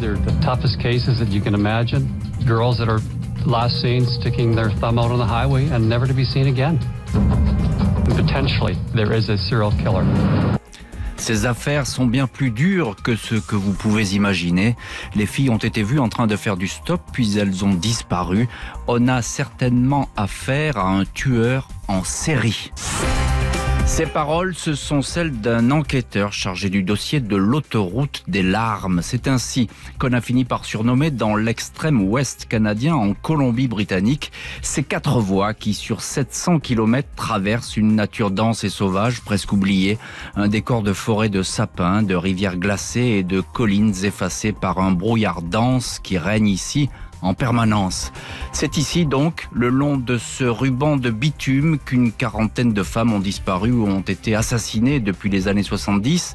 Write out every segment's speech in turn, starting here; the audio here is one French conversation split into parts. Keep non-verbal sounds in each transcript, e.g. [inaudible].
They're the toughest cases that you can imagine. Girls that are last seen sticking their thumb out on the highway and never to be seen again. And potentially, there is a serial killer. Ces affaires sont bien plus dures que ce que vous pouvez imaginer. Les filles ont été vues en train de faire du stop, puis elles ont disparu. On a certainement affaire à un tueur en série. Ces paroles, ce sont celles d'un enquêteur chargé du dossier de l'autoroute des larmes. C'est ainsi qu'on a fini par surnommer dans l'extrême ouest canadien, en Colombie-Britannique, ces quatre voies qui, sur 700 km, traversent une nature dense et sauvage, presque oubliée, un décor de forêts de sapins, de rivières glacées et de collines effacées par un brouillard dense qui règne ici en permanence. C'est ici donc, le long de ce ruban de bitume, qu'une quarantaine de femmes ont disparu ou ont été assassinées depuis les années 70.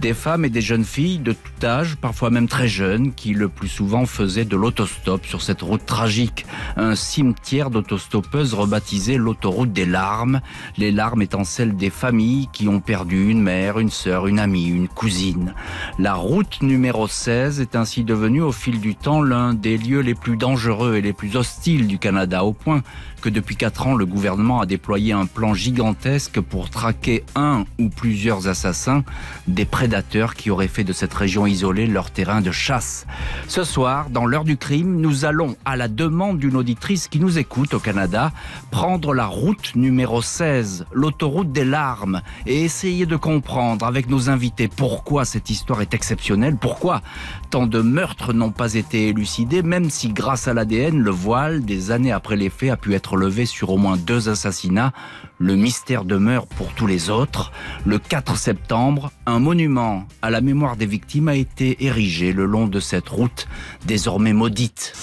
Des femmes et des jeunes filles de tout âge, parfois même très jeunes, qui le plus souvent faisaient de l'autostop sur cette route tragique. Un cimetière d'autostoppeuses rebaptisé l'autoroute des larmes. Les larmes étant celles des familles qui ont perdu une mère, une sœur, une amie, une cousine. La route numéro 16 est ainsi devenue au fil du temps l'un des lieux les plus dangereux et les plus hostiles du Canada, au point que depuis quatre ans, le gouvernement a déployé un plan gigantesque pour traquer un ou plusieurs assassins, des prédateurs qui auraient fait de cette région isolée leur terrain de chasse. Ce soir, dans l'heure du crime, nous allons, à la demande d'une auditrice qui nous écoute au Canada, prendre la route numéro 16, l'autoroute des larmes, et essayer de comprendre avec nos invités pourquoi cette histoire est exceptionnelle, pourquoi tant de meurtres n'ont pas été élucidés, même si grâce à l'ADN, le voile, des années après les faits, a pu être levé sur au moins deux assassinats. Le mystère demeure pour tous les autres. Le 4 septembre, un monument à la mémoire des victimes a été érigé le long de cette route désormais maudite.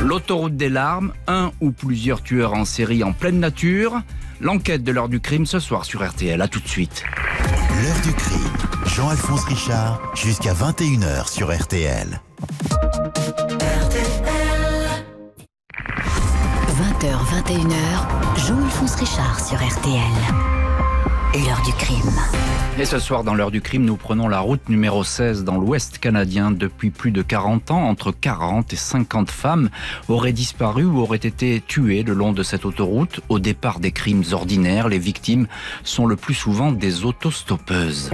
L'autoroute des larmes, un ou plusieurs tueurs en série en pleine nature. L'enquête de l'heure du crime ce soir sur RTL. À tout de suite. L'heure du crime. Jean-Alphonse Richard, jusqu'à 21h sur RTL. 20h, 21h, Jean-Alphonse Richard sur RTL. L'heure du crime. Et ce soir, dans l'heure du crime, nous prenons la route numéro 16 dans l'ouest canadien. Depuis plus de 40 ans, entre 40 et 50 femmes auraient disparu ou auraient été tuées le long de cette autoroute. Au départ des crimes ordinaires, les victimes sont le plus souvent des autostoppeuses.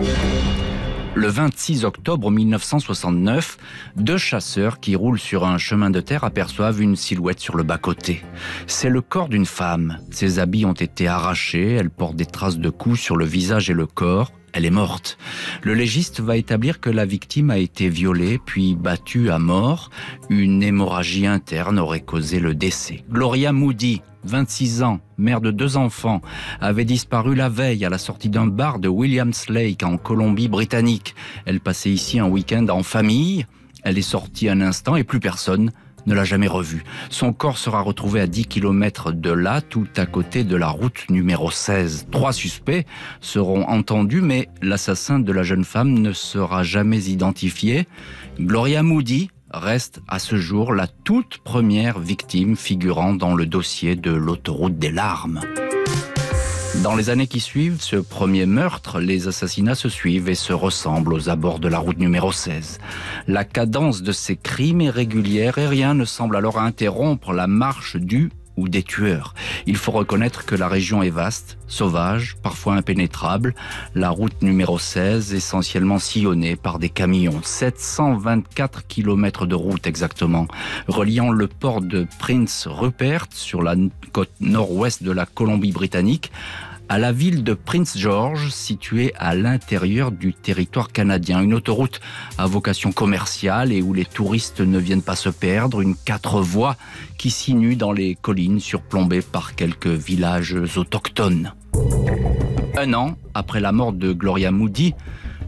Le 26 octobre 1969, deux chasseurs qui roulent sur un chemin de terre aperçoivent une silhouette sur le bas-côté. C'est le corps d'une femme. Ses habits ont été arrachés, elle porte des traces de coups sur le visage et le corps. Elle est morte. Le légiste va établir que la victime a été violée puis battue à mort. Une hémorragie interne aurait causé le décès. Gloria Moody, 26 ans, mère de deux enfants, avait disparu la veille à la sortie d'un bar de Williams Lake en Colombie-Britannique. Elle passait ici un week-end en famille. Elle est sortie un instant et plus personne ne l'a jamais revue. Son corps sera retrouvé à 10 km de là, tout à côté de la route numéro 16. Trois suspects seront entendus, mais l'assassin de la jeune femme ne sera jamais identifié. Gloria Moody reste à ce jour la toute première victime figurant dans le dossier de l'autoroute des larmes. Dans les années qui suivent ce premier meurtre, les assassinats se suivent et se ressemblent aux abords de la route numéro 16. La cadence de ces crimes est régulière et rien ne semble alors interrompre la marche du ou des tueurs. Il faut reconnaître que la région est vaste, sauvage, parfois impénétrable. La route numéro 16, essentiellement sillonnée par des camions. 724 km de route exactement, reliant le port de Prince Rupert sur la côte nord-ouest de la Colombie-Britannique à la ville de Prince George, située à l'intérieur du territoire canadien. Une autoroute à vocation commerciale et où les touristes ne viennent pas se perdre. Une quatre voies qui sinue dans les collines surplombées par quelques villages autochtones. Un an après la mort de Gloria Moody,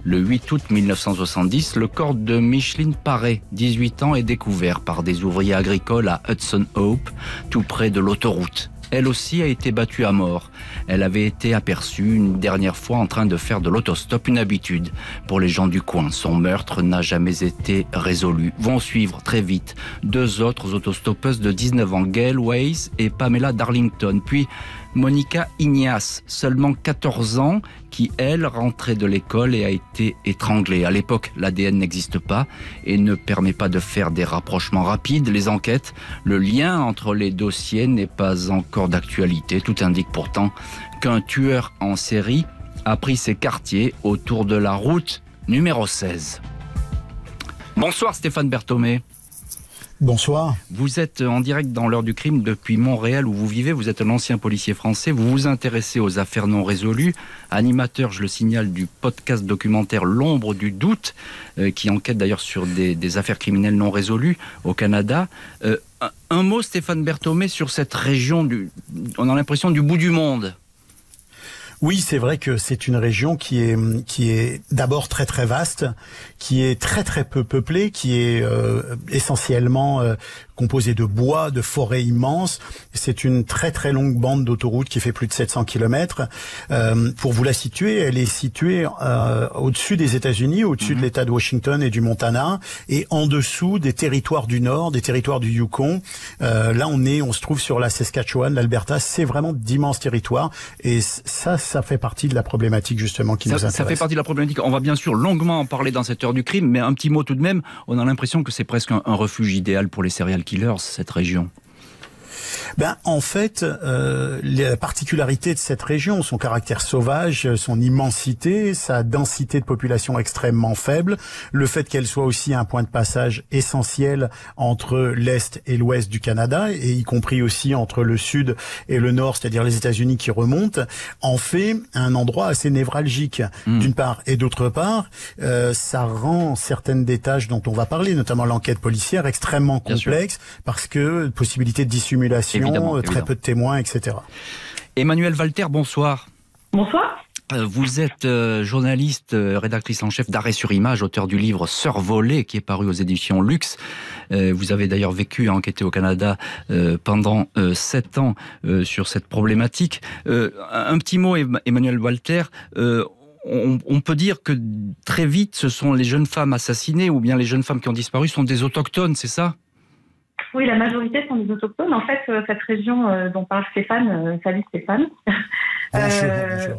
Le 8 août 1970, le corps de Micheline Paré, 18 ans, est découvert par des ouvriers agricoles à Hudson Hope, tout près de l'autoroute elle aussi a été battue à mort. Elle avait été aperçue une dernière fois en train de faire de l'autostop une habitude pour les gens du coin. Son meurtre n'a jamais été résolu. Vont suivre très vite deux autres autostoppeuses de 19 ans, Gail Weiss et Pamela Darlington. Puis Monica Ignace, seulement 14 ans, qui, elle, rentrait de l'école et a été étranglée. À l'époque, l'ADN n'existe pas et ne permet pas de faire des rapprochements rapides. Les enquêtes, le lien entre les dossiers n'est pas encore d'actualité. Tout indique pourtant qu'un tueur en série a pris ses quartiers autour de la route numéro 16. Bonsoir Stéphane Berthomé. Bonsoir. Vous êtes en direct dans l'heure du crime depuis Montréal où vous vivez. Vous êtes un ancien policier français. Vous vous intéressez aux affaires non résolues. Animateur, je le signale, du podcast documentaire L'ombre du doute, euh, qui enquête d'ailleurs sur des, affaires criminelles non résolues au Canada. Euh, un, mot, Stéphane Berthomé, sur cette région, du, on a l'impression du bout du monde. Oui, c'est vrai que c'est une région qui est qui est d'abord très très vaste, qui est très très peu peuplée, qui est euh, essentiellement euh, composée de bois, de forêts immenses. C'est une très très longue bande d'autoroute qui fait plus de 700 km. Euh, pour vous la situer, elle est située euh, au-dessus des États-Unis, au-dessus de mhm. l'État de Washington et du Montana, et en dessous des territoires du Nord, des territoires du Yukon. Euh, là, on est, on se trouve sur la Saskatchewan, l'Alberta. C'est vraiment d'immenses territoires, et ça, ça fait partie de la problématique justement qui nous intéresse. Ça fait partie de la problématique. On va bien sûr longuement en parler dans cette heure du crime, mais un petit mot tout de même. On a l'impression que c'est presque un, un refuge idéal pour les céréales cette région? Ben, En fait, euh, la particularité de cette région, son caractère sauvage, son immensité, sa densité de population extrêmement faible, le fait qu'elle soit aussi un point de passage essentiel entre l'Est et l'Ouest du Canada, et y compris aussi entre le Sud et le Nord, c'est-à-dire les États-Unis qui remontent, en fait un endroit assez névralgique, hmm. d'une part. Et d'autre part, euh, ça rend certaines des tâches dont on va parler, notamment l'enquête policière, extrêmement complexe, parce que possibilité de dissimulation euh, très peu de témoins, etc. Emmanuel Walter, bonsoir. Bonsoir. Euh, vous êtes euh, journaliste, rédactrice en chef d'Arrêt sur Image, auteur du livre Survolé, qui est paru aux éditions Luxe. Vous avez d'ailleurs vécu et enquêté au Canada pendant sept ans sur cette problématique. Un petit mot, Emmanuel Walter. On, peut dire que très vite, ce sont les jeunes femmes assassinées ou bien les jeunes femmes qui ont disparu sont des autochtones, c'est ça? Oui, la majorité sont des autochtones. En fait, euh, cette région euh, dont parle Stéphane, euh, salut Stéphane, [laughs] c'est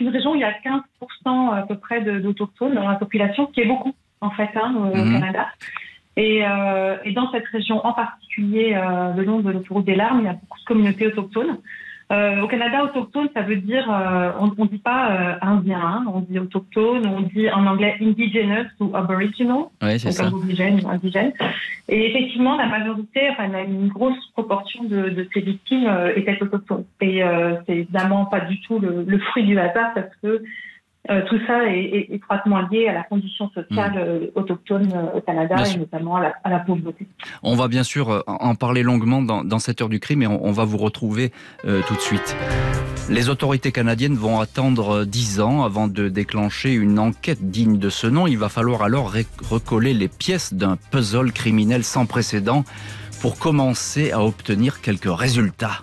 une région où il y a 15% à peu près d'autochtones dans la population, ce qui est beaucoup en fait hein, au mhm. Canada. Et, dans cette région en particulier, le long de l'autoroute des larmes, il y a beaucoup de communautés autochtones. Euh, au Canada, autochtone, ça veut dire, euh, on ne dit pas euh, indien, hein, on dit autochtone, on dit en anglais indigenous ou aboriginal, oui, c'est ça. Indigène, indigène. Et effectivement, la majorité, enfin, une grosse proportion de, de ces victimes étaient autochtones. Et c'est évidemment pas du tout le, le fruit du hasard parce que euh, tout ça est, étroitement lié à la condition sociale mm. euh, autochtone euh, au Canada et notamment à la, pauvreté. On va bien sûr en parler longuement dans, cette heure du crime et on, va vous retrouver tout de suite. Les autorités canadiennes vont attendre dix ans avant de déclencher une enquête digne de ce nom. Il va falloir alors recoller les pièces d'un puzzle criminel sans précédent pour commencer à obtenir quelques résultats.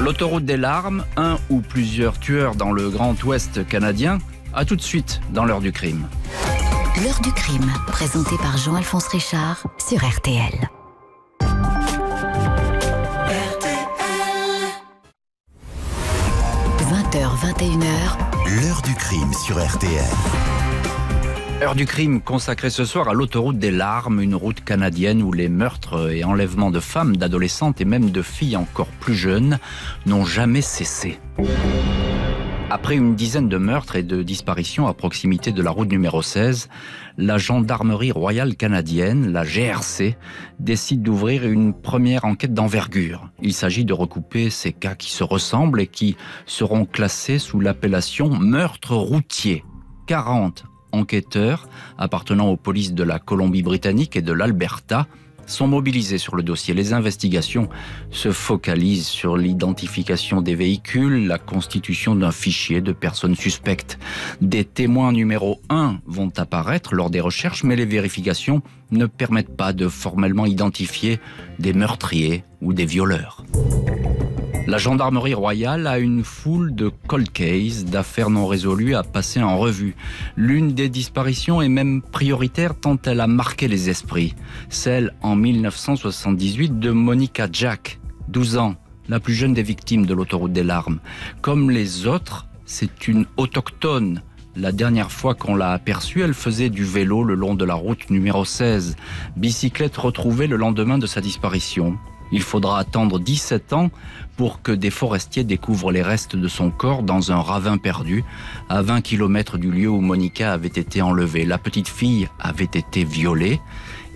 L'autoroute des larmes, un ou plusieurs tueurs dans le Grand Ouest canadien, à tout de suite dans l'heure du crime. L'heure du crime, présentée par Jean-Alphonse Richard sur RTL. RTL. 20h, 21h. L'heure du crime sur RTL. Heure du crime consacrée ce soir à l'autoroute des larmes, une route canadienne où les meurtres et enlèvements de femmes, d'adolescentes et même de filles encore plus jeunes n'ont jamais cessé. Après une dizaine de meurtres et de disparitions à proximité de la route numéro 16, la gendarmerie royale canadienne, la GRC, décide d'ouvrir une première enquête d'envergure. Il s'agit de recouper ces cas qui se ressemblent et qui seront classés sous l'appellation meurtre routier. 40 enquêteurs appartenant aux polices de la Colombie-Britannique et de l'Alberta sont mobilisés sur le dossier. Les investigations se focalisent sur l'identification des véhicules, la constitution d'un fichier de personnes suspectes. Des témoins numéro 1 vont apparaître lors des recherches, mais les vérifications ne permettent pas de formellement identifier des meurtriers ou des violeurs. La gendarmerie royale a une foule de cold cases, d'affaires non résolues à passer en revue. L'une des disparitions est même prioritaire tant elle a marqué les esprits. Celle en 1978 de Monica Jack, 12 ans, la plus jeune des victimes de l'autoroute des larmes. Comme les autres, c'est une autochtone. La dernière fois qu'on l'a aperçue, elle faisait du vélo le long de la route numéro 16. Bicyclette retrouvée le lendemain de sa disparition. Il faudra attendre 17 ans pour que des forestiers découvrent les restes de son corps dans un ravin perdu, à 20 km du lieu où Monica avait été enlevée. La petite fille avait été violée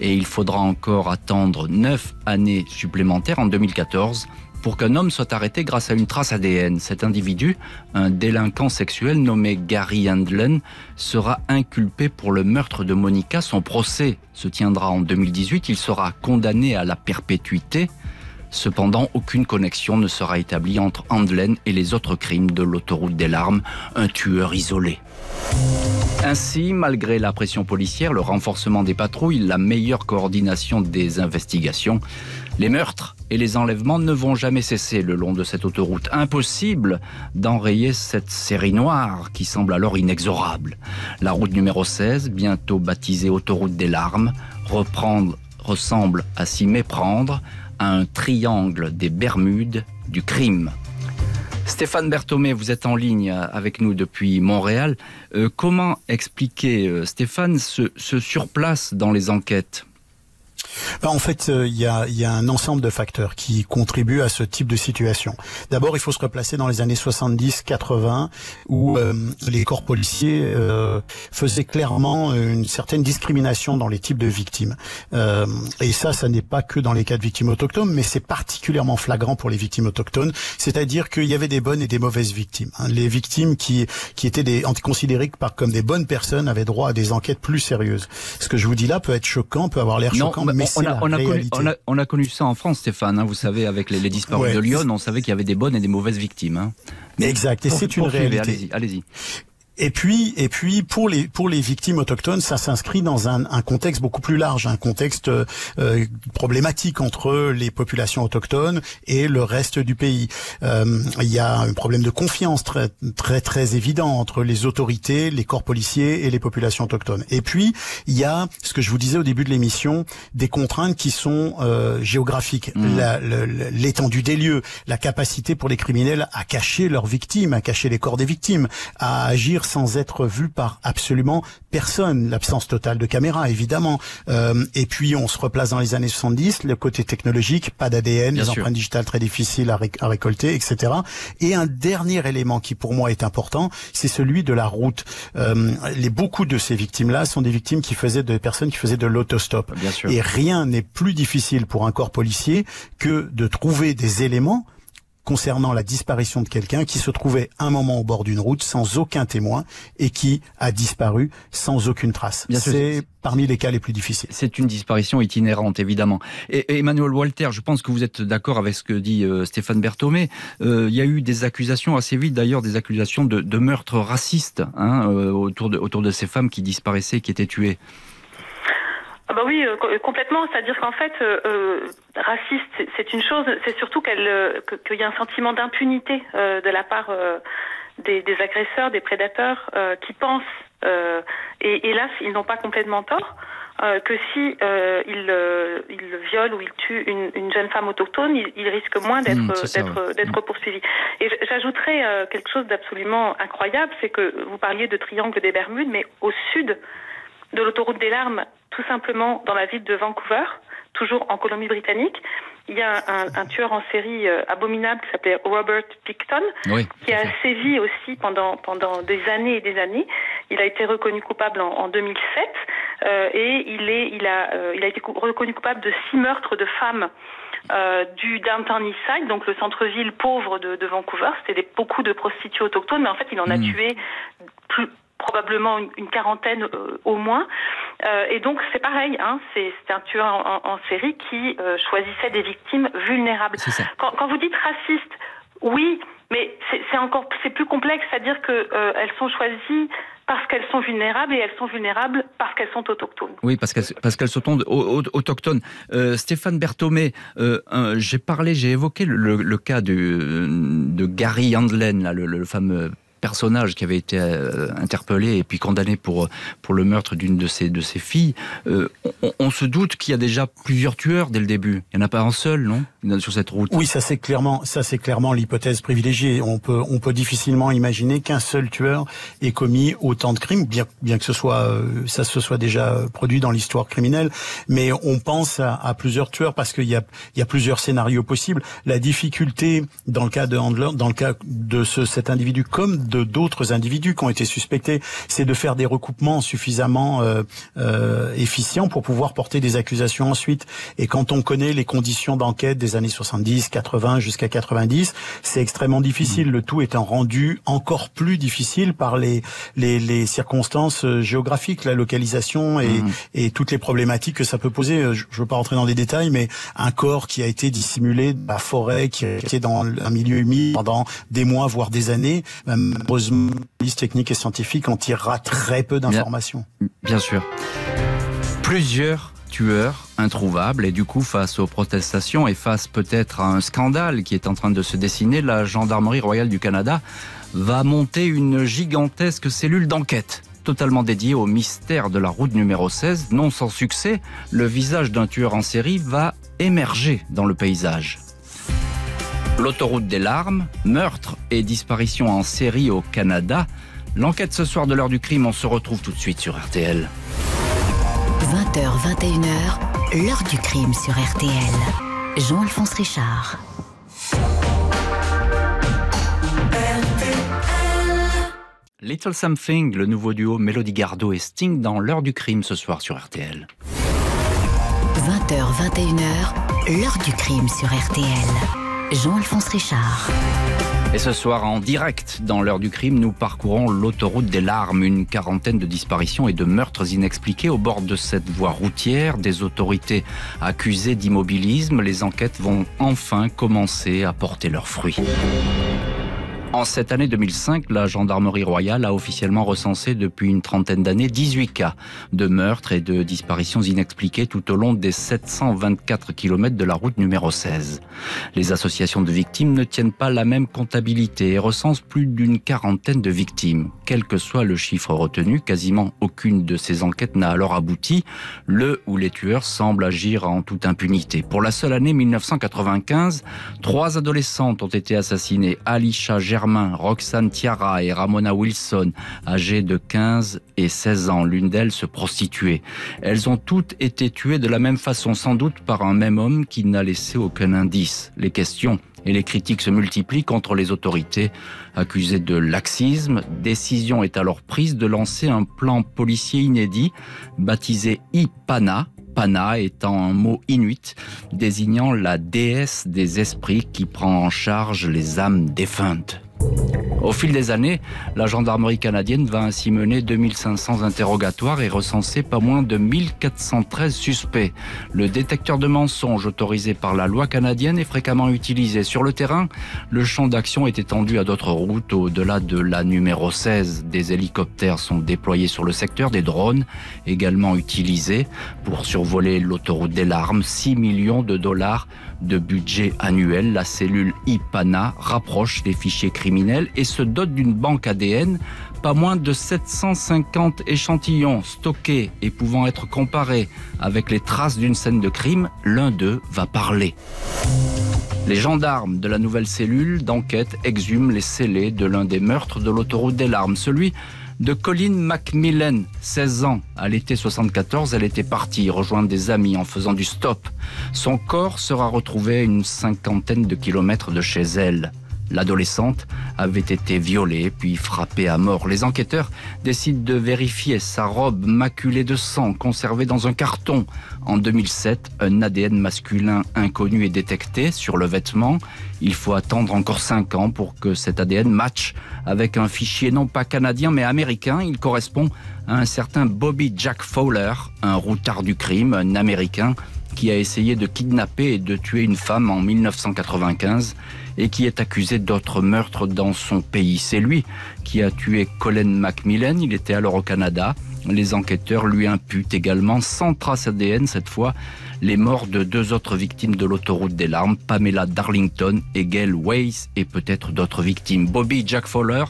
et il faudra encore attendre 9 années supplémentaires en 2014 pour qu'un homme soit arrêté grâce à une trace ADN. Cet individu, un délinquant sexuel nommé Gary Handlen, sera inculpé pour le meurtre de Monica. Son procès se tiendra en 2018. Il sera condamné à la perpétuité Cependant, aucune connexion ne sera établie entre Andlen et les autres crimes de l'autoroute des larmes, un tueur isolé. Ainsi, malgré la pression policière, le renforcement des patrouilles, la meilleure coordination des investigations, les meurtres et les enlèvements ne vont jamais cesser le long de cette autoroute. Impossible d'enrayer cette série noire qui semble alors inexorable. La route numéro 16, bientôt baptisée autoroute des larmes, reprendre, ressemble à s'y méprendre un triangle des Bermudes du crime. Stéphane Berthomé, vous êtes en ligne avec nous depuis Montréal. Euh, comment expliquer, euh, Stéphane, ce, ce surplace dans les enquêtes? En fait, euh, il y, a, y, a, un ensemble de facteurs qui contribuent à ce type de situation. D'abord, il faut se replacer dans les années 70-80, où euh, les corps policiers euh, faisaient clairement une certaine discrimination dans les types de victimes. Euh, et ça, ça n'est pas que dans les cas de victimes autochtones, mais c'est particulièrement flagrant pour les victimes autochtones. C'est-à-dire qu'il y avait des bonnes et des mauvaises victimes. Hein. Les victimes qui, qui étaient des, considérées comme des bonnes personnes avaient droit à des enquêtes plus sérieuses. Ce que je vous dis là peut être choquant, peut avoir l'air choquant, mais on, a, on, a connu, on, a, connu, ça en France, Stéphane. Hein, vous savez, avec les, disparus de Lyon, on savait qu'il y avait des bonnes et des mauvaises victimes. Hein. Exact, et c'est une réalité. Allez-y, allez-y. Et puis, et puis pour les pour les victimes autochtones, ça s'inscrit dans un, un, contexte beaucoup plus large, un contexte euh, problématique entre les populations autochtones et le reste du pays. Euh, il y a un problème de confiance très très très évident entre les autorités, les corps policiers et les populations autochtones. Et puis il y a ce que je vous disais au début de l'émission, des contraintes qui sont euh, géographiques, mmh. l'étendue des lieux, la capacité pour les criminels à cacher leurs victimes, à cacher les corps des victimes, à agir sans être vu par absolument personne. L'absence totale de caméra, évidemment. Euh, et puis, on se replace dans les années 70, le côté technologique, pas d'ADN, les empreintes digitales très difficiles à, récolter, etc. Et un dernier élément qui, pour moi, est important, c'est celui de la route. Euh, les, beaucoup de ces victimes-là sont des victimes qui faisaient de personnes qui faisaient de l'autostop. Et rien n'est plus difficile pour un corps policier que de trouver des éléments concernant la disparition de quelqu'un qui se trouvait un moment au bord d'une route sans aucun témoin et qui a disparu sans aucune trace. C'est parmi les cas les plus difficiles. C'est une disparition itinérante, évidemment. Et, Emmanuel Walter, je pense que vous êtes d'accord avec ce que dit euh, Stéphane Berthomé. Euh, il y a eu des accusations assez vite, d'ailleurs, des accusations de, de meurtre raciste hein, euh, autour, de, autour de ces femmes qui disparaissaient, qui étaient tuées. Ah bah oui, euh, complètement. C'est-à-dire qu'en fait, euh, euh raciste, c'est une chose. C'est surtout qu'elle, euh, qu'il y a un sentiment d'impunité de la part des, des, agresseurs, des prédateurs, qui pensent, et hélas, ils n'ont pas complètement tort, que si ils, ils violent ou ils tuent une, une jeune femme autochtone, ils, ils risquent moins d'être mmh, d'être d'être poursuivis. Et j'ajouterais quelque chose d'absolument incroyable, c'est que vous parliez de triangle des Bermudes, mais au sud de l'autoroute des larmes, tout simplement dans la ville de Vancouver, toujours en Colombie-Britannique. Il y a un, tueur en série euh, abominable qui s'appelait Robert Picton, qui a sévi aussi pendant, pendant des années et des années. Il a été reconnu coupable en, 2007 euh, et il, est, il, a, euh, il a été reconnu coupable de six meurtres de femmes du downtown Eastside, donc le centre-ville pauvre de, Vancouver. C'était beaucoup de prostituées autochtones, mais en fait, il en a hmm. tué plus, probablement une, quarantaine au moins. et donc c'est pareil, hein, c'est un tueur en, série qui choisissait des victimes vulnérables. Quand, quand, vous dites raciste, oui, mais c'est encore c'est plus complexe, c'est-à-dire que elles sont choisies parce qu'elles sont vulnérables et elles sont vulnérables parce qu'elles sont autochtones. Oui, parce qu'elles parce qu'elles sont autochtones. Euh, Stéphane Berthomé, euh, j'ai parlé, j'ai évoqué le, cas de, de Gary Handlen, là, le, le fameux personnage qui avait été euh, interpellé et puis condamné pour, pour le meurtre d'une de ses, de ses filles, euh, on, se doute qu'il y a déjà plusieurs tueurs dès le début. Il n'y en a pas un seul, non Sur cette route? Oui, ça c'est clairement, ça c'est clairement l'hypothèse privilégiée. On peut, on peut difficilement imaginer qu'un seul tueur ait commis autant de crimes, bien, bien que ce soit, euh, ça se soit déjà produit dans l'histoire criminelle. Mais on pense à, à plusieurs tueurs parce qu'il y a, il y a plusieurs scénarios possibles. La difficulté dans le cas de Handler, dans le cas de ce, cet individu comme de d'autres individus qui ont été suspectés, c'est de faire des recoupements suffisamment euh, euh, efficients pour pouvoir porter des accusations ensuite. Et quand on connaît les conditions d'enquête des années 70, 80 jusqu'à 90, c'est extrêmement difficile. Mmh. Le tout étant rendu encore plus difficile par les les, les circonstances euh, géographiques, la localisation et, mmh. et toutes les problématiques que ça peut poser. Euh, je ne veux pas rentrer dans les détails, mais un corps qui a été dissimulé dans la forêt, qui est dans un milieu humide pendant des mois, voire des années, malheureusement, liste technique et scientifique en tirera très peu d'informations. Bien, sûr. Plusieurs tueurs introuvables et du coup face aux protestations et face peut-être à un scandale qui est en train de se dessiner, la gendarmerie royale du Canada va monter une gigantesque cellule d'enquête totalement dédiée au mystère de la route numéro 16. Non sans succès, le visage d'un tueur en série va émerger dans le paysage. L'autoroute des larmes, meurtre et disparition en série au Canada. L'enquête ce soir de l'heure du crime, on se retrouve tout de suite sur RTL. 20h, 21h, l'heure du crime sur RTL. Jean-Alphonse Richard. Little Something, le nouveau duo Mélodie Gardot et Sting dans l'heure du crime ce soir sur RTL. 20h, 21h, l'heure du crime sur RTL. Jean-Alphonse Richard. Et ce soir, en direct, dans l'heure du crime, nous parcourons l'autoroute des larmes, une quarantaine de disparitions et de meurtres inexpliqués au bord de cette voie routière, des autorités accusées d'immobilisme. Les enquêtes vont enfin commencer à porter leurs fruits. En cette année 2005, la gendarmerie royale a officiellement recensé depuis une trentaine d'années 18 cas de meurtres et de disparitions inexpliquées tout au long des 724 km de la route numéro 16. Les associations de victimes ne tiennent pas la même comptabilité et recensent plus d'une quarantaine de victimes. Quel que soit le chiffre retenu, quasiment aucune de ces enquêtes n'a alors abouti, le ou les tueurs semblent agir en toute impunité. Pour la seule année 1995, trois adolescentes ont été assassinées. Germain, Roxane Tiara et Ramona Wilson, âgées de 15 et 16 ans. L'une d'elles se prostituait. Elles ont toutes été tuées de la même façon, sans doute par un même homme qui n'a laissé aucun indice. Les questions et les critiques se multiplient contre les autorités accusées de laxisme. Décision est alors prise de lancer un plan policier inédit baptisé IPANA, Pana étant un mot inuit désignant la déesse des esprits qui prend en charge les âmes défuntes. Au fil des années, la gendarmerie canadienne va ainsi mener 2500 interrogatoires et recenser pas moins de 1413 suspects. Le détecteur de mensonges autorisé par la loi canadienne est fréquemment utilisé. Sur le terrain, le champ d'action est étendu à d'autres routes au-delà de la numéro 16. Des hélicoptères sont déployés sur le secteur, des drones également utilisés pour survoler l'autoroute des larmes. 6 millions de dollars de budget annuel. La cellule IPANA rapproche les fichiers criminels et se dote d'une banque ADN, pas moins de 750 échantillons stockés et pouvant être comparés avec les traces d'une scène de crime, l'un d'eux va parler. Les gendarmes de la nouvelle cellule d'enquête exhument les scellés de l'un des meurtres de l'autoroute des larmes, celui de Colin Macmillan, 16 ans. À l'été 74, elle était partie rejoindre des amis en faisant du stop. Son corps sera retrouvé à une cinquantaine de kilomètres de chez elle. L'adolescente avait été violée puis frappée à mort. Les enquêteurs décident de vérifier sa robe maculée de sang conservée dans un carton. En 2007, un ADN masculin inconnu est détecté sur le vêtement. Il faut attendre encore 5 ans pour que cet ADN matche avec un fichier non pas canadien mais américain. Il correspond à un certain Bobby Jack Fowler, un routard du crime, un américain qui a essayé de kidnapper et de tuer une femme en 1995 et qui est accusé d'autres meurtres dans son pays. C'est lui qui a tué Colin Macmillan, il était alors au Canada. Les enquêteurs lui imputent également, sans trace ADN cette fois, les morts de deux autres victimes de l'autoroute des larmes, Pamela Darlington et Gail Weiss, et peut-être d'autres victimes. Bobby Jack Fowler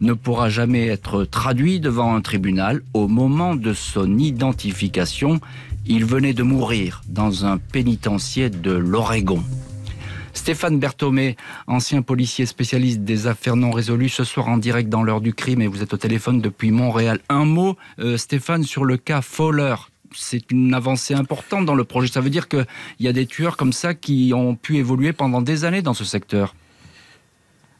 ne pourra jamais être traduit devant un tribunal. Au moment de son identification, il venait de mourir dans un pénitencier de l'Oregon. Stéphane Berthomé, ancien policier spécialiste des affaires non résolues, ce soir en direct dans l'heure du crime et vous êtes au téléphone depuis Montréal. Un mot, euh, Stéphane, sur le cas Fowler. C'est une avancée importante dans le projet. Ça veut dire qu'il y a des tueurs comme ça qui ont pu évoluer pendant des années dans ce secteur.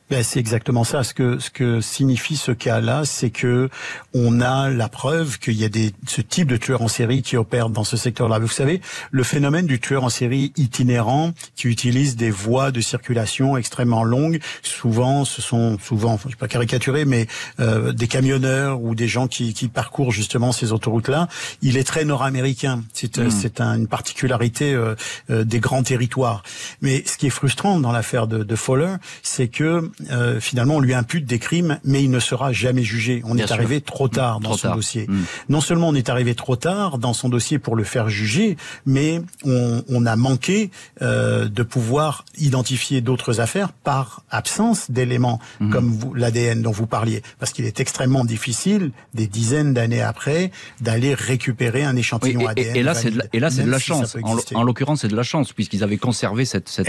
Ben, c'est exactement ça. Ce que ce que signifie ce cas-là, c'est que on a la preuve qu'il y a des ce type de tueurs en série qui opèrent dans ce secteur-là. Vous savez, le phénomène du tueur en série itinérant qui utilise des voies de circulation extrêmement longues. Souvent, ce sont souvent, je ne vais pas caricaturer, mais euh, des camionneurs ou des gens qui, qui parcourent justement ces autoroutes-là. Il est très nord-américain. C'est hmm. c'est une particularité euh, euh, des grands territoires. Mais ce qui est frustrant dans l'affaire de, de Fowler, c'est que euh, finalement, on lui impute des crimes, mais il ne sera jamais jugé. On est arrivé trop tard dans son dossier. Mm. Non seulement on est arrivé trop tard dans son dossier pour le faire juger, mais on, on a manqué euh, de pouvoir identifier d'autres affaires par absence d'éléments mm. comme l'ADN dont vous parliez, parce qu'il est extrêmement difficile, des dizaines d'années après, d'aller récupérer un échantillon ADN. Et, là, c'est de, et là, c'est de la chance. En, l'occurrence, c'est de la chance puisqu'ils avaient conservé cette, cette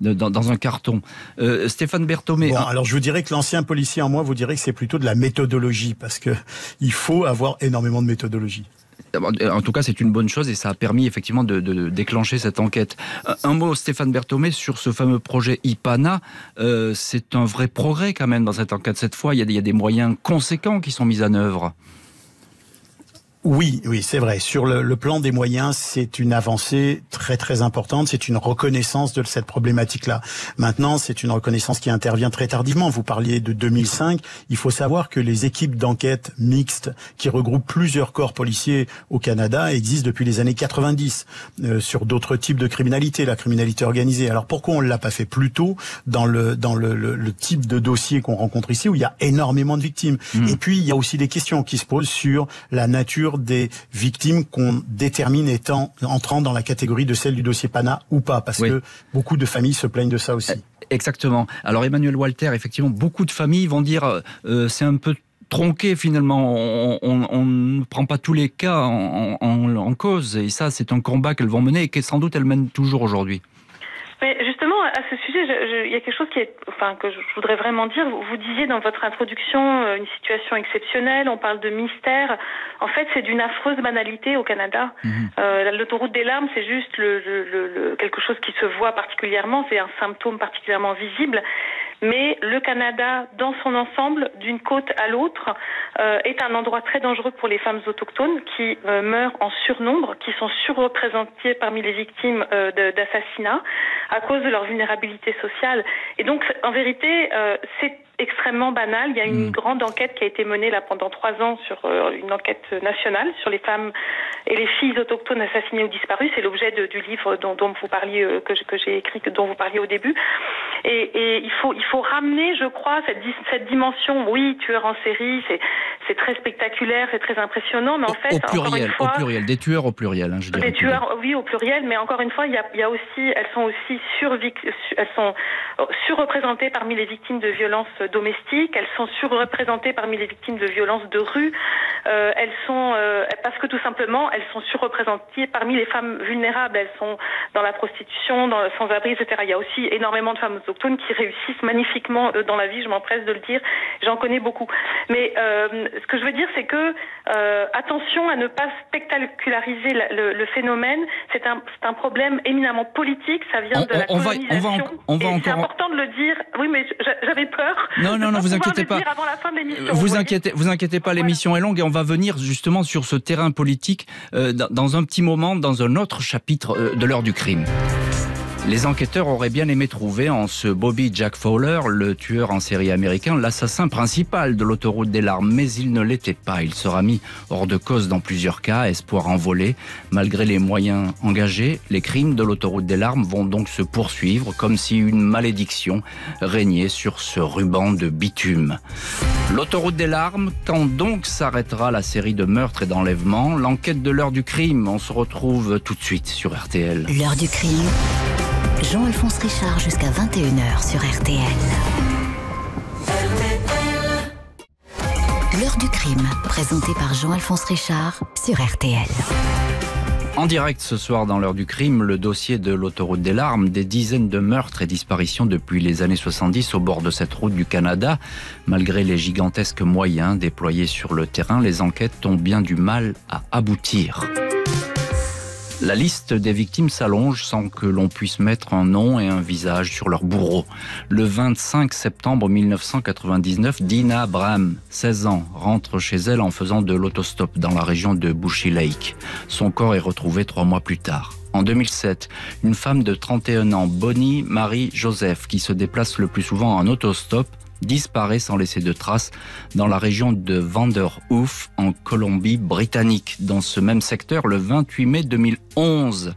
dans, dans, un carton. Euh, Stéphane Bon, alors je vous dirais que l'ancien policier en moi vous dirait que c'est plutôt de la méthodologie parce que il faut avoir énormément de méthodologie. En tout cas, c'est une bonne chose et ça a permis effectivement de, déclencher cette enquête. Un mot, Stéphane Berthomé, sur ce fameux projet IPANA. Euh, c'est un vrai progrès quand même dans cette enquête. Cette fois, il y, a, il y a des moyens conséquents qui sont mis en œuvre. Oui, oui, c'est vrai. Sur le, plan des moyens, c'est une avancée très très importante. C'est une reconnaissance de cette problématique-là. Maintenant, c'est une reconnaissance qui intervient très tardivement. Vous parliez de 2005. Il faut savoir que les équipes d'enquête mixtes qui regroupent plusieurs corps policiers au Canada existent depuis les années 90 euh, sur d'autres types de criminalité, la criminalité organisée. Alors pourquoi on l'a pas fait plus tôt dans le dans le, le, type de dossier qu'on rencontre ici où il y a énormément de victimes? Mmh. Et puis il y a aussi des questions qui se posent sur la nature des victimes qu'on détermine étant entrant dans la catégorie de celle du dossier PANA ou pas, parce que beaucoup de familles se plaignent de ça aussi. Euh, exactement. Alors Emmanuel Walter, effectivement, beaucoup de familles vont dire euh, c'est un peu tronqué finalement. On, ne prend pas tous les cas en, en cause et ça c'est un combat qu'elles vont mener et que sans doute elles mènent toujours aujourd'hui. Mais il y a quelque chose qui est, enfin, que je voudrais vraiment dire. Vous, disiez dans votre introduction euh, une situation exceptionnelle. On parle de mystère. En fait, c'est d'une affreuse banalité au Canada. Mhm. Euh, l'autoroute des larmes, c'est juste le, quelque chose qui se voit particulièrement. C'est un symptôme particulièrement visible mais le Canada, dans son ensemble, d'une côte à l'autre, euh, est un endroit très dangereux pour les femmes autochtones qui euh, meurent en surnombre, qui sont surreprésentées parmi les victimes euh, d'assassinats à cause de leur vulnérabilité sociale. Et donc, en vérité, c'est extrêmement banal. Il y a une mm. grande enquête qui a été menée là pendant trois ans sur euh, une enquête nationale sur les femmes et les filles autochtones assassinées ou disparues. C'est l'objet du livre dont, dont, vous parliez, euh, que, j'ai écrit, dont vous parliez au début. Et, et, il faut il faut ramener, je crois, cette, cette dimension. Oui, tueur en série, c'est c'est très spectaculaire, c'est très impressionnant, mais en fait, au pluriel, encore une fois, au pluriel, des tueurs au pluriel, hein, je dirais. Des tueurs, oui, au pluriel, mais encore une fois, il y a, il y a aussi, elles sont aussi sur, elles sont surreprésentées parmi les victimes de violences domestiques, elles sont surreprésentées parmi les victimes de violences de rue, euh, elles sont euh, parce que tout simplement elles sont surreprésentées parmi les femmes vulnérables, elles sont dans la prostitution, dans le sans-abri, etc. Il y a aussi énormément de femmes autochtones qui réussissent magnifiquement euh, dans la vie, je m'empresse de le dire, j'en connais beaucoup. Mais ce que je veux dire, c'est que attention à ne pas spectaculariser le, phénomène. C'est un, un, problème éminemment politique. Ça vient de la on colonisation. Va, on va, C'est important de le dire. Oui, mais j'avais peur. Non, non, non, vous inquiétez pas. Vous inquiétez, vous inquiétez pas. L'émission est longue et on va venir justement sur ce terrain politique dans un petit moment, dans un autre chapitre de l'heure du crime. Les enquêteurs auraient bien aimé trouver en ce Bobby Jack Fowler, le tueur en série américain, l'assassin principal de l'autoroute des larmes, mais il ne l'était pas. Il sera mis hors de cause dans plusieurs cas, espoir envolé. Malgré les moyens engagés, les crimes de l'autoroute des larmes vont donc se poursuivre comme si une malédiction régnait sur ce ruban de bitume. L'autoroute des larmes, quand donc s'arrêtera la série de meurtres et d'enlèvements? L'enquête de l'heure du crime, on se retrouve tout de suite sur RTL. L'heure du crime Jean-Alphonse Richard jusqu'à 21h sur RTL. L'heure du crime, présentée par Jean-Alphonse Richard sur RTL. En direct ce soir dans l'heure du crime, le dossier de l'autoroute des larmes, des dizaines de meurtres et disparitions depuis les années 70 au bord de cette route du Canada. Malgré les gigantesques moyens déployés sur le terrain, les enquêtes ont bien du mal à aboutir. La liste des victimes s'allonge sans que l'on puisse mettre un nom et un visage sur leur bourreau. Le 25 septembre 1999, Dina Abraham, 16 ans, rentre chez elle en faisant de l'autostop dans la région de Bushy Lake. Son corps est retrouvé trois mois plus tard. En 2007, une femme de 31 ans, Bonnie Marie Joseph, qui se déplace le plus souvent en autostop, disparaît sans laisser de traces dans la région de Vanderhoof en Colombie-Britannique. Dans ce même secteur, le 28 mai 2011,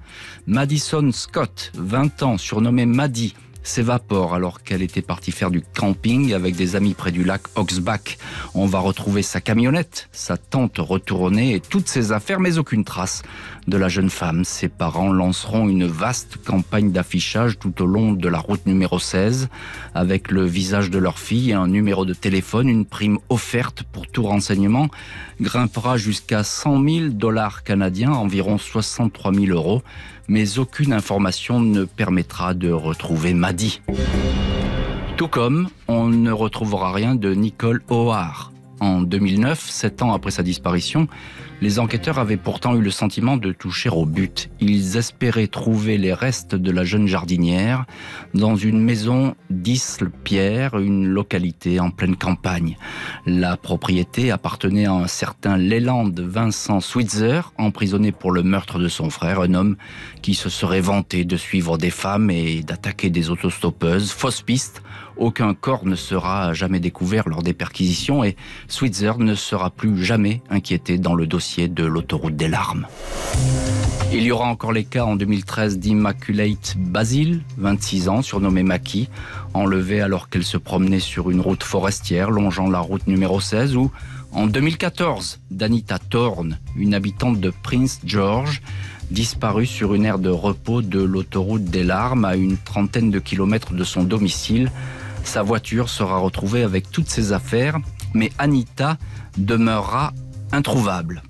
Madison Scott, 20 ans, surnommée Maddie, s'évapore alors qu'elle était partie faire du camping avec des amis près du lac Oxbach. On va retrouver sa camionnette, sa tente retournée et toutes ses affaires, mais aucune trace de la jeune femme. Ses parents lanceront une vaste campagne d'affichage tout au long de la route numéro 16 avec le visage de leur fille, un numéro de téléphone, une prime offerte pour tout renseignement grimpera jusqu'à 100 000 dollars canadiens, environ 63 000 euros mais aucune information ne permettra de retrouver Maddy. Tout comme on ne retrouvera rien de Nicole O'Hare. En 2009, sept ans après sa disparition, les enquêteurs avaient pourtant eu le sentiment de toucher au but. Ils espéraient trouver les restes de la jeune jardinière dans une maison d'Isle-Pierre, une localité en pleine campagne. La propriété appartenait à un certain Leland Vincent Switzer, emprisonné pour le meurtre de son frère, un homme qui se serait vanté de suivre des femmes et d'attaquer des autostoppeuses. Fausse piste, aucun corps ne sera jamais découvert lors des perquisitions et Switzer ne sera plus jamais inquiété dans le dossier de l'autoroute des larmes. Il y aura encore les cas en 2013 d'Immaculate Basil, 26 ans, surnommée Maki, enlevée alors qu'elle se promenait sur une route forestière longeant la route numéro 16, ou en 2014 d'Anita Thorne, une habitante de Prince George, disparue sur une aire de repos de l'autoroute des larmes à une trentaine de kilomètres de son domicile. Sa voiture sera retrouvée avec toutes ses affaires, mais Anita demeurera introuvable.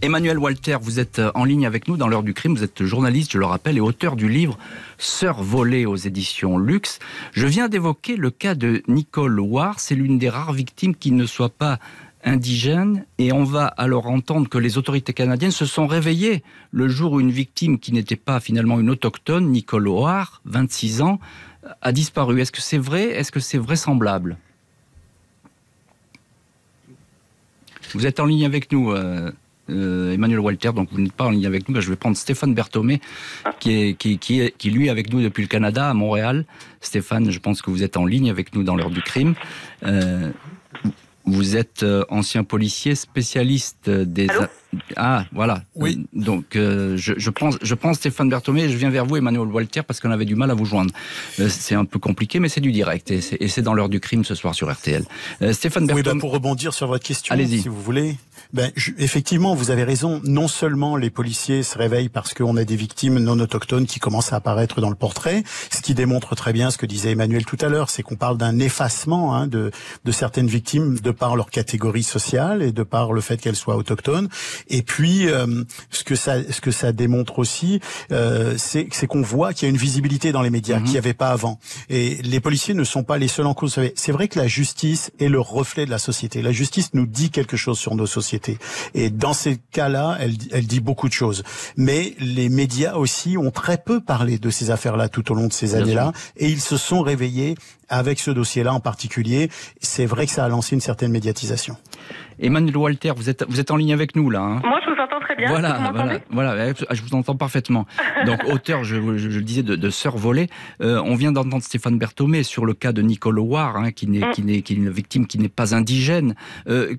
Emmanuel Walter, vous êtes en ligne avec nous dans l'heure du crime. Vous êtes journaliste, je le rappelle, et auteur du livre Sœur volée aux éditions Luxe. Je viens d'évoquer le cas de Nicole War. C'est l'une des rares victimes qui ne soit pas indigène et on va alors entendre que les autorités canadiennes se sont réveillées le jour où une victime qui n'était pas finalement une autochtone, Nicole O'Hare, 26 ans, a disparu. Est-ce que c'est vrai? Est-ce que c'est vraisemblable? Vous êtes en ligne avec nous, euh, euh, Emmanuel Walter, donc vous n'êtes pas en ligne avec nous. Ben, je vais prendre Stéphane Berthomé, qui est, qui, est, qui lui avec nous depuis le Canada, à Montréal. Stéphane, je pense que vous êtes en ligne avec nous dans l'heure du crime. Euh, vous êtes euh, ancien policier spécialiste des... ah, voilà. Oui. Donc, euh, je, je, prends, je prends Stéphane Berthomé et je viens vers vous, Emmanuel Walter, parce qu'on avait du mal à vous joindre. Euh, c'est un peu compliqué, mais c'est du direct. Et c'est dans l'heure du crime ce soir sur RTL. Stéphane Berthomé... Oui, bah pour rebondir sur votre question, si vous voulez. ben, effectivement, vous avez raison. Non seulement les policiers se réveillent parce qu'on a des victimes non autochtones qui commencent à apparaître dans le portrait, ce qui démontre très bien ce que disait Emmanuel tout à l'heure, c'est qu'on parle d'un effacement hein, de, de certaines victimes de par leur catégorie sociale et de par le fait qu'elles soient autochtones. Et puis, euh, ce que ça, ce que ça démontre aussi, euh, c'est qu'on voit qu'il y a une visibilité dans les médias mhm. qu'il n'y avait pas avant. Et les policiers ne sont pas les seuls en cause. C'est vrai que la justice est le reflet de la société. La justice nous dit quelque chose sur nos sociétés. Et dans ces cas-là, elle, elle dit beaucoup de choses. Mais les médias aussi ont très peu parlé de ces affaires-là tout au long de ces années-là. Et ils se sont réveillés avec ce dossier-là en particulier. C'est vrai que ça a lancé une certaine médiatisation. Emmanuel Walter, vous êtes, vous êtes en ligne avec nous là. Hein Moi, je bien. Voilà, voilà, voilà, je vous entends parfaitement. [laughs] Donc, auteur, je, je, le disais, de, de Sœur volée. Euh, on vient d'entendre Stéphane Berthomé sur le cas de Nicole Howard, hein, qui, n'est, mm. qui, n'est, qui est une victime qui n'est pas indigène. Euh,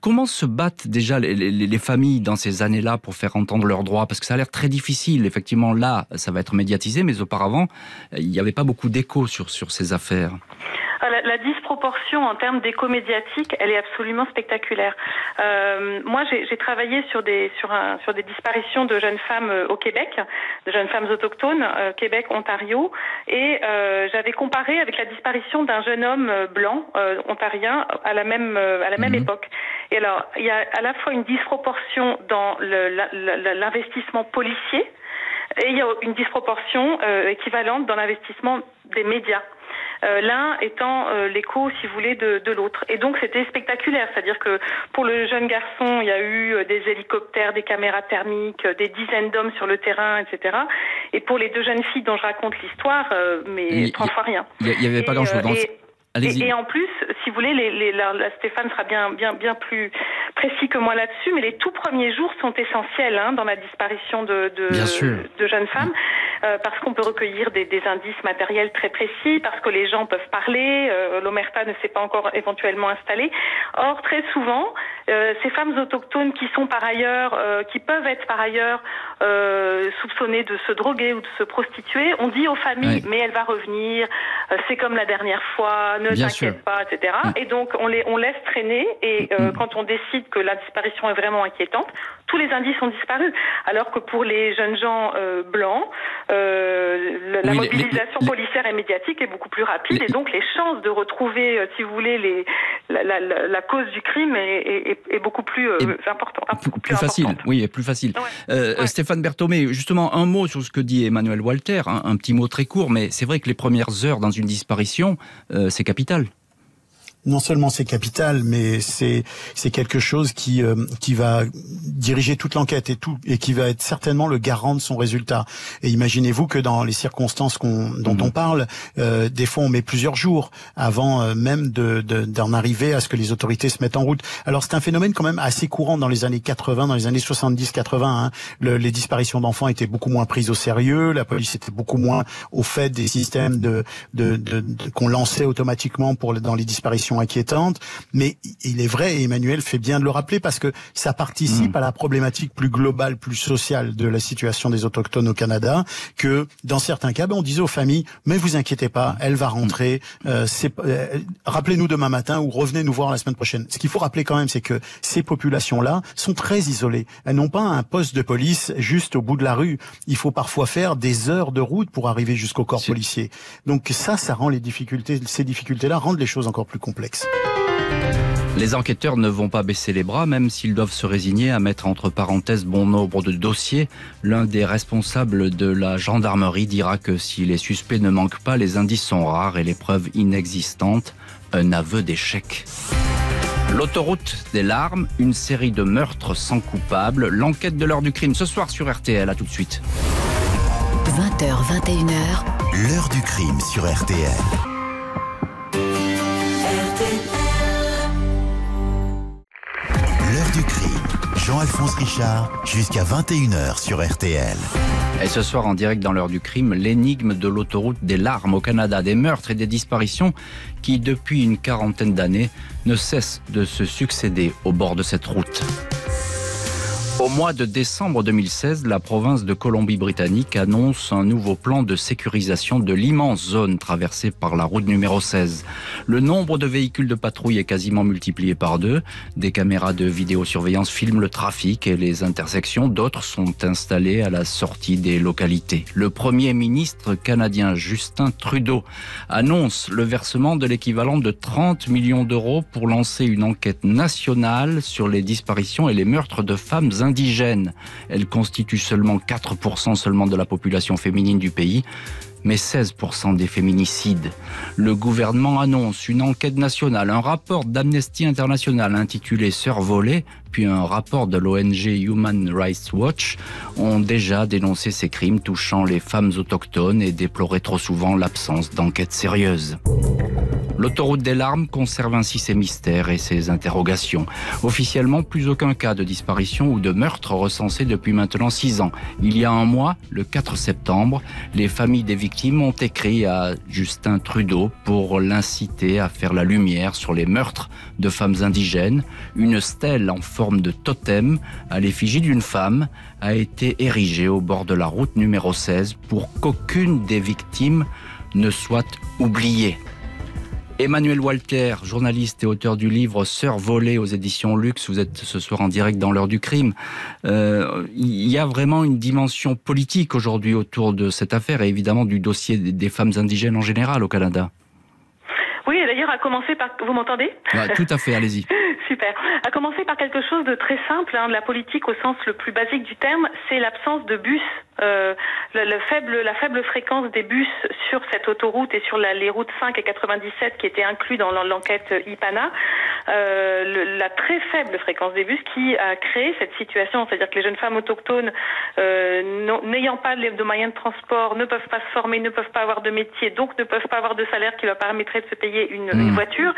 comment se battent déjà les, les, les, familles dans ces années-là pour faire entendre leurs droits? Parce que ça a l'air très difficile. Effectivement, là, ça va être médiatisé, mais auparavant, il n'y avait pas beaucoup d'écho sur, sur ces affaires. Ah, la, en termes d'écho médiatique, elle est absolument spectaculaire. Euh, moi, j'ai travaillé sur des sur un sur des disparitions de jeunes femmes euh, au Québec, de jeunes femmes autochtones, euh, Québec, Ontario, et j'avais comparé avec la disparition d'un jeune homme blanc ontarien à la même à la même mhm. époque. Et alors, il y a à la fois une disproportion dans l'investissement policier et il y a une disproportion équivalente dans l'investissement des médias. Euh, l'un étant euh, l'écho, si vous voulez, de, de l'autre. Et donc c'était spectaculaire, c'est-à-dire que pour le jeune garçon, il y a eu euh, des hélicoptères, des caméras thermiques, des dizaines d'hommes sur le terrain, etc. Et pour les deux jeunes filles dont je raconte l'histoire, mais trois fois rien. Il n'y avait pas grand-chose. Et, et, en plus, si vous voulez, les, les, la, Stéphane sera bien, bien, bien plus précis que moi là-dessus, mais les tout premiers jours sont essentiels hein, dans la disparition de, de, de jeunes femmes, euh, parce qu'on peut recueillir des, des, indices matériels très précis, parce que les gens peuvent parler, euh, l'omerta ne s'est pas encore éventuellement installée. Or, très souvent, euh, ces femmes autochtones qui sont par ailleurs, qui peuvent être par ailleurs soupçonnées de se droguer ou de se prostituer, on dit aux familles, mais elle va revenir, c'est comme la dernière fois ne t'inquiète pas, etc. Mm. Et donc on les on laisse traîner et euh, mm. quand on décide que la disparition est vraiment inquiétante, tous les indices ont disparu. Alors que pour les jeunes gens euh, blancs, euh, la mobilisation policière et médiatique est beaucoup plus rapide et donc les chances de retrouver, si vous voulez, les, la, la, la, cause du crime est, est, est beaucoup plus importante. Beaucoup plus, facile, oui, plus facile. Stéphane Berthomé, justement un mot sur ce que dit Emmanuel Walter, hein, un petit mot très court, mais c'est vrai que les premières heures dans une disparition, c'est capital non seulement c'est capital, mais c'est c'est quelque chose qui euh, qui va diriger toute l'enquête et tout et qui va être certainement le garant de son résultat. Et imaginez-vous que dans les circonstances qu'on dont on mhm. parle, euh, des fois on met plusieurs jours avant euh, même de d'en arriver à ce que les autorités se mettent en route. Alors c'est un phénomène quand même assez courant dans les années 80, dans les années 70-80. Hein. les disparitions d'enfants étaient beaucoup moins prises au sérieux, la police était beaucoup moins au fait des systèmes de, de, de, de qu'on lançait automatiquement pour dans les disparitions inquiétante, mais il est vrai, et Emmanuel fait bien de le rappeler, parce que ça participe mm. à la problématique plus globale, plus sociale de la situation des autochtones au Canada, que dans certains cas, ben, on disait aux familles, mais vous inquiétez pas, elle va rentrer, mm. euh, euh, rappelez-nous demain matin ou revenez nous voir la semaine prochaine. Ce qu'il faut rappeler quand même, c'est que ces populations-là sont très isolées. Elles n'ont pas un poste de police juste au bout de la rue. Il faut parfois faire des heures de route pour arriver jusqu'au corps policier. Donc ça, ça rend les difficultés, ces difficultés-là rendent les choses encore plus complexes. Les enquêteurs ne vont pas baisser les bras, même s'ils doivent se résigner à mettre entre parenthèses bon nombre de dossiers. L'un des responsables de la gendarmerie dira que si les suspects ne manquent pas, les indices sont rares et les preuves inexistantes. Un aveu d'échec. L'autoroute des larmes, une série de meurtres sans coupable, l'enquête de l'heure du crime ce soir sur RTL, à tout de suite. 20h, 21h. L'heure du crime sur RTL. Jean-Alphonse Richard, jusqu'à 21h sur RTL. Et ce soir, en direct dans l'heure du crime, l'énigme de l'autoroute des larmes au Canada, des meurtres et des disparitions qui, depuis une quarantaine d'années, ne cessent de se succéder au bord de cette route. Au mois de décembre 2016, la province de Colombie-Britannique annonce un nouveau plan de sécurisation de l'immense zone traversée par la route numéro 16. Le nombre de véhicules de patrouille est quasiment multiplié par deux. Des caméras de vidéosurveillance filment le trafic et les intersections. D'autres sont installées à la sortie des localités. Le premier ministre canadien Justin Trudeau annonce le versement de l'équivalent de 30 millions d'euros pour lancer une enquête nationale sur les disparitions et les meurtres de femmes indigènes. Elle constitue seulement 4% seulement de la population féminine du pays mais 16% des féminicides. Le gouvernement annonce une enquête nationale, un rapport d'Amnesty International intitulé Sœurs volées, puis un rapport de l'ONG Human Rights Watch ont déjà dénoncé ces crimes touchant les femmes autochtones et déploraient trop souvent l'absence d'enquêtes sérieuses. L'autoroute des larmes conserve ainsi ses mystères et ses interrogations. Officiellement, plus aucun cas de disparition ou de meurtre recensé depuis maintenant six ans. Il y a un mois, le 4 septembre, les familles des victimes ont écrit à Justin Trudeau pour l'inciter à faire la lumière sur les meurtres de femmes indigènes. Une stèle en forme de totem à l'effigie d'une femme a été érigée au bord de la route numéro 16 pour qu'aucune des victimes ne soit oubliée. Emmanuel Walter, journaliste et auteur du livre Sœurs volées aux éditions Luxe, vous êtes ce soir en direct dans l'heure du crime. Euh, il y a vraiment une dimension politique aujourd'hui autour de cette affaire et évidemment du dossier des femmes indigènes en général au Canada. Oui, d'ailleurs, à commencer par... Vous m'entendez? Tout à fait, allez-y. [laughs] Super. À commencer par quelque chose de très simple, hein, de la politique au sens le plus basique du terme, c'est l'absence de bus euh, le, faible, la faible fréquence des bus sur cette autoroute et sur la, les routes 5 et 97 qui étaient inclus dans l'enquête IPANA, euh, la très faible fréquence des bus qui a créé cette situation, c'est-à-dire que les jeunes femmes autochtones euh, n'ayant pas de moyens de transport ne peuvent pas se former, ne peuvent pas avoir de métier, donc ne peuvent pas avoir de salaire qui leur permettrait de se payer une, une mmh. voiture.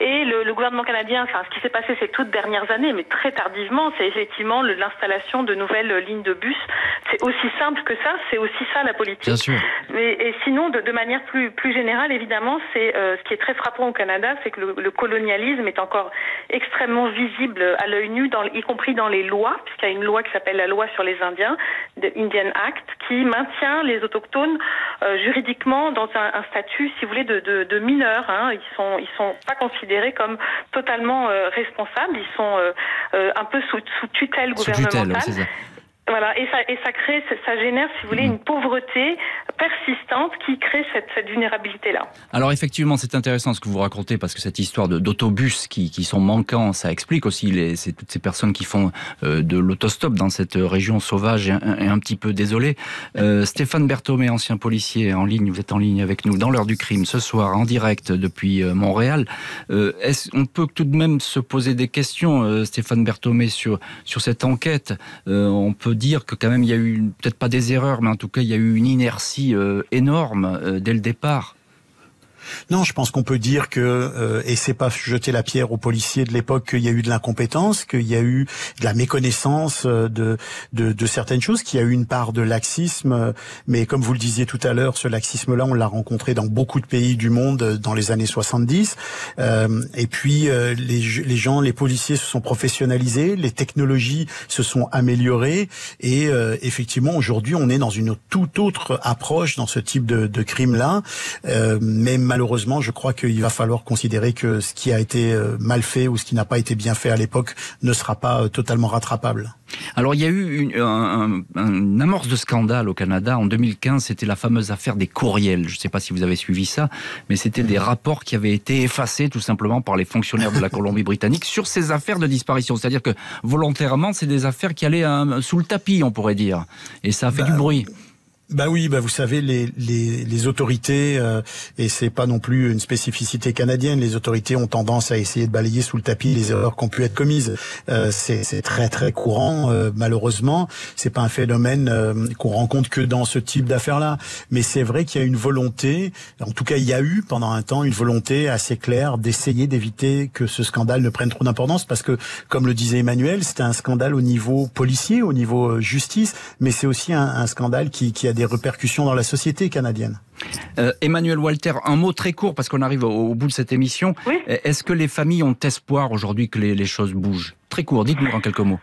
Et le, le, gouvernement canadien, enfin ce qui s'est passé ces toutes dernières années, mais très tardivement, c'est effectivement l'installation de nouvelles lignes de bus. C'est aussi simple que ça, c'est aussi ça la politique. Bien sûr. Mais, et sinon, de, de, manière plus, plus générale, évidemment, c'est euh, ce qui est très frappant au Canada, c'est que le, le, colonialisme est encore extrêmement visible à l'œil nu, dans, y compris dans les lois, puisqu'il y a une loi qui s'appelle la loi sur les Indiens, de Indian Act, qui maintient les autochtones euh, juridiquement dans un, un, statut, si vous voulez, de, de, de mineurs. Hein. Ils sont, ils sont pas considérés comme totalement euh, responsables. Ils sont euh, euh, un peu sous, sous tutelle gouvernementale. Sous tutelle, voilà, et ça, et ça crée, ça génère, si vous voulez, une pauvreté persistante qui crée cette, vulnérabilité-là. Alors effectivement, c'est intéressant ce que vous racontez parce que cette histoire d'autobus qui, sont manquants, ça explique aussi les, toutes ces personnes qui font euh, de l'autostop dans cette région sauvage et un, et un petit peu désolée. Euh, Stéphane Berthomé, ancien policier en ligne, vous êtes en ligne avec nous dans l'heure du crime ce soir en direct depuis euh, Montréal. Euh, est-ce on peut tout de même se poser des questions, Stéphane Berthomé, sur sur cette enquête? On peut dire que quand même il y a eu peut-être pas des erreurs, mais en tout cas il y a eu une inertie euh, énorme euh, dès le départ. Non, je pense qu'on peut dire que, euh, et c'est pas jeter la pierre aux policiers de l'époque, qu'il y a eu de l'incompétence, qu'il y a eu de la méconnaissance euh, de, de, de certaines choses, qu'il y a eu une part de laxisme. Mais comme vous le disiez tout à l'heure, ce laxisme-là, on l'a rencontré dans beaucoup de pays du monde euh, dans les années 70. Euh, et puis, euh, les, les gens, les policiers se sont professionnalisés, les technologies se sont améliorées. Et euh, effectivement, aujourd'hui, on est dans une toute autre approche dans ce type de, de crime-là. même malheureusement, je crois qu'il va falloir considérer que ce qui a été euh, mal fait ou ce qui n'a pas été bien fait à l'époque ne sera pas euh, totalement rattrapable. Alors il y a eu une, un, un, une amorce de scandale au Canada en 2015, c'était la fameuse affaire des courriels. Je ne sais pas si vous avez suivi ça, mais c'était des rapports qui avaient été effacés tout simplement par les fonctionnaires de la Colombie-Britannique sur ces affaires de disparition. C'est-à-dire que volontairement, c'est des affaires qui allaient euh, sous le tapis, on pourrait dire, et ça a fait bah, du bruit. Bah oui, bah vous savez les les, les autorités euh, et c'est pas non plus une spécificité canadienne. Les autorités ont tendance à essayer de balayer sous le tapis les erreurs qui ont pu être commises. Euh, c'est très très courant. Euh, malheureusement, c'est pas un phénomène euh, qu'on rencontre que dans ce type d'affaires-là. Mais c'est vrai qu'il y a une volonté. En tout cas, il y a eu pendant un temps une volonté assez claire d'essayer d'éviter que ce scandale ne prenne trop d'importance parce que, comme le disait Emmanuel, c'était un scandale au niveau policier, au niveau euh, justice, mais c'est aussi un, scandale qui, qui a des des répercussions dans la société canadienne. Euh, Emmanuel Walter, un mot très court parce qu'on arrive au, au, bout de cette émission. Oui. Est-ce que les familles ont espoir aujourd'hui que les, les, choses bougent? Très court, dites-nous en quelques mots.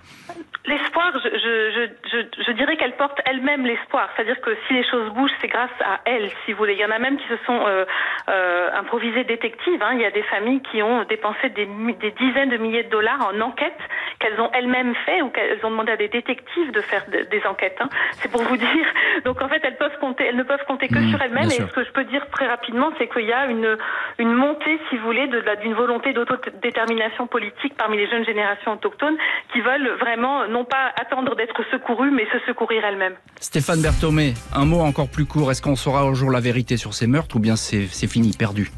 Je, je, je, dirais qu'elle porte elle-même l'espoir. C'est-à-dire que si les choses bougent, c'est grâce à elle, si vous voulez. Il y en a même qui se sont euh, euh, improvisées détectives. Hein. Il y a des familles qui ont dépensé des, des dizaines de milliers de dollars en enquêtes qu'elles ont elles-mêmes fait ou qu'elles ont demandé à des détectives de faire des enquêtes. Hein. C'est pour vous [laughs] dire. Donc en fait, elles peuvent compter, elles ne peuvent compter que mmh, sur elles-mêmes. Et ce que je peux dire très rapidement, c'est qu'il y a une une montée, si vous voulez, d'une volonté d'autodétermination politique parmi les jeunes générations autochtones qui veulent vraiment non pas attendre d'être secourues, mais se secourir elles-mêmes. Stéphane Berthomé, un mot encore plus court. Est-ce qu'on saura un jour la vérité sur ces meurtres ou bien c'est fini, perdu?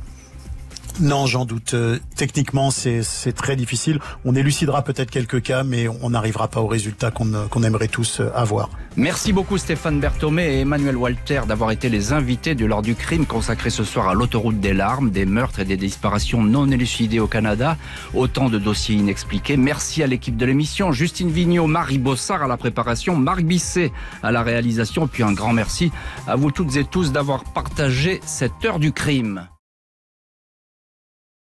Non, j'en doute. Euh, techniquement, c'est très difficile. On élucidera peut-être quelques cas, mais on n'arrivera pas au résultat qu'on aimerait tous euh, avoir. Merci beaucoup Stéphane Berthomé et Emmanuel Walter d'avoir été les invités de l'heure du crime consacré ce soir à l'autoroute des larmes, des meurtres et des disparitions non élucidées au Canada. Autant de dossiers inexpliqués. Merci à l'équipe de l'émission. Justine Vignot, Marie Bossard à la préparation, Marc Bisset à la réalisation. Puis un grand merci à vous toutes et tous d'avoir partagé cette heure du crime.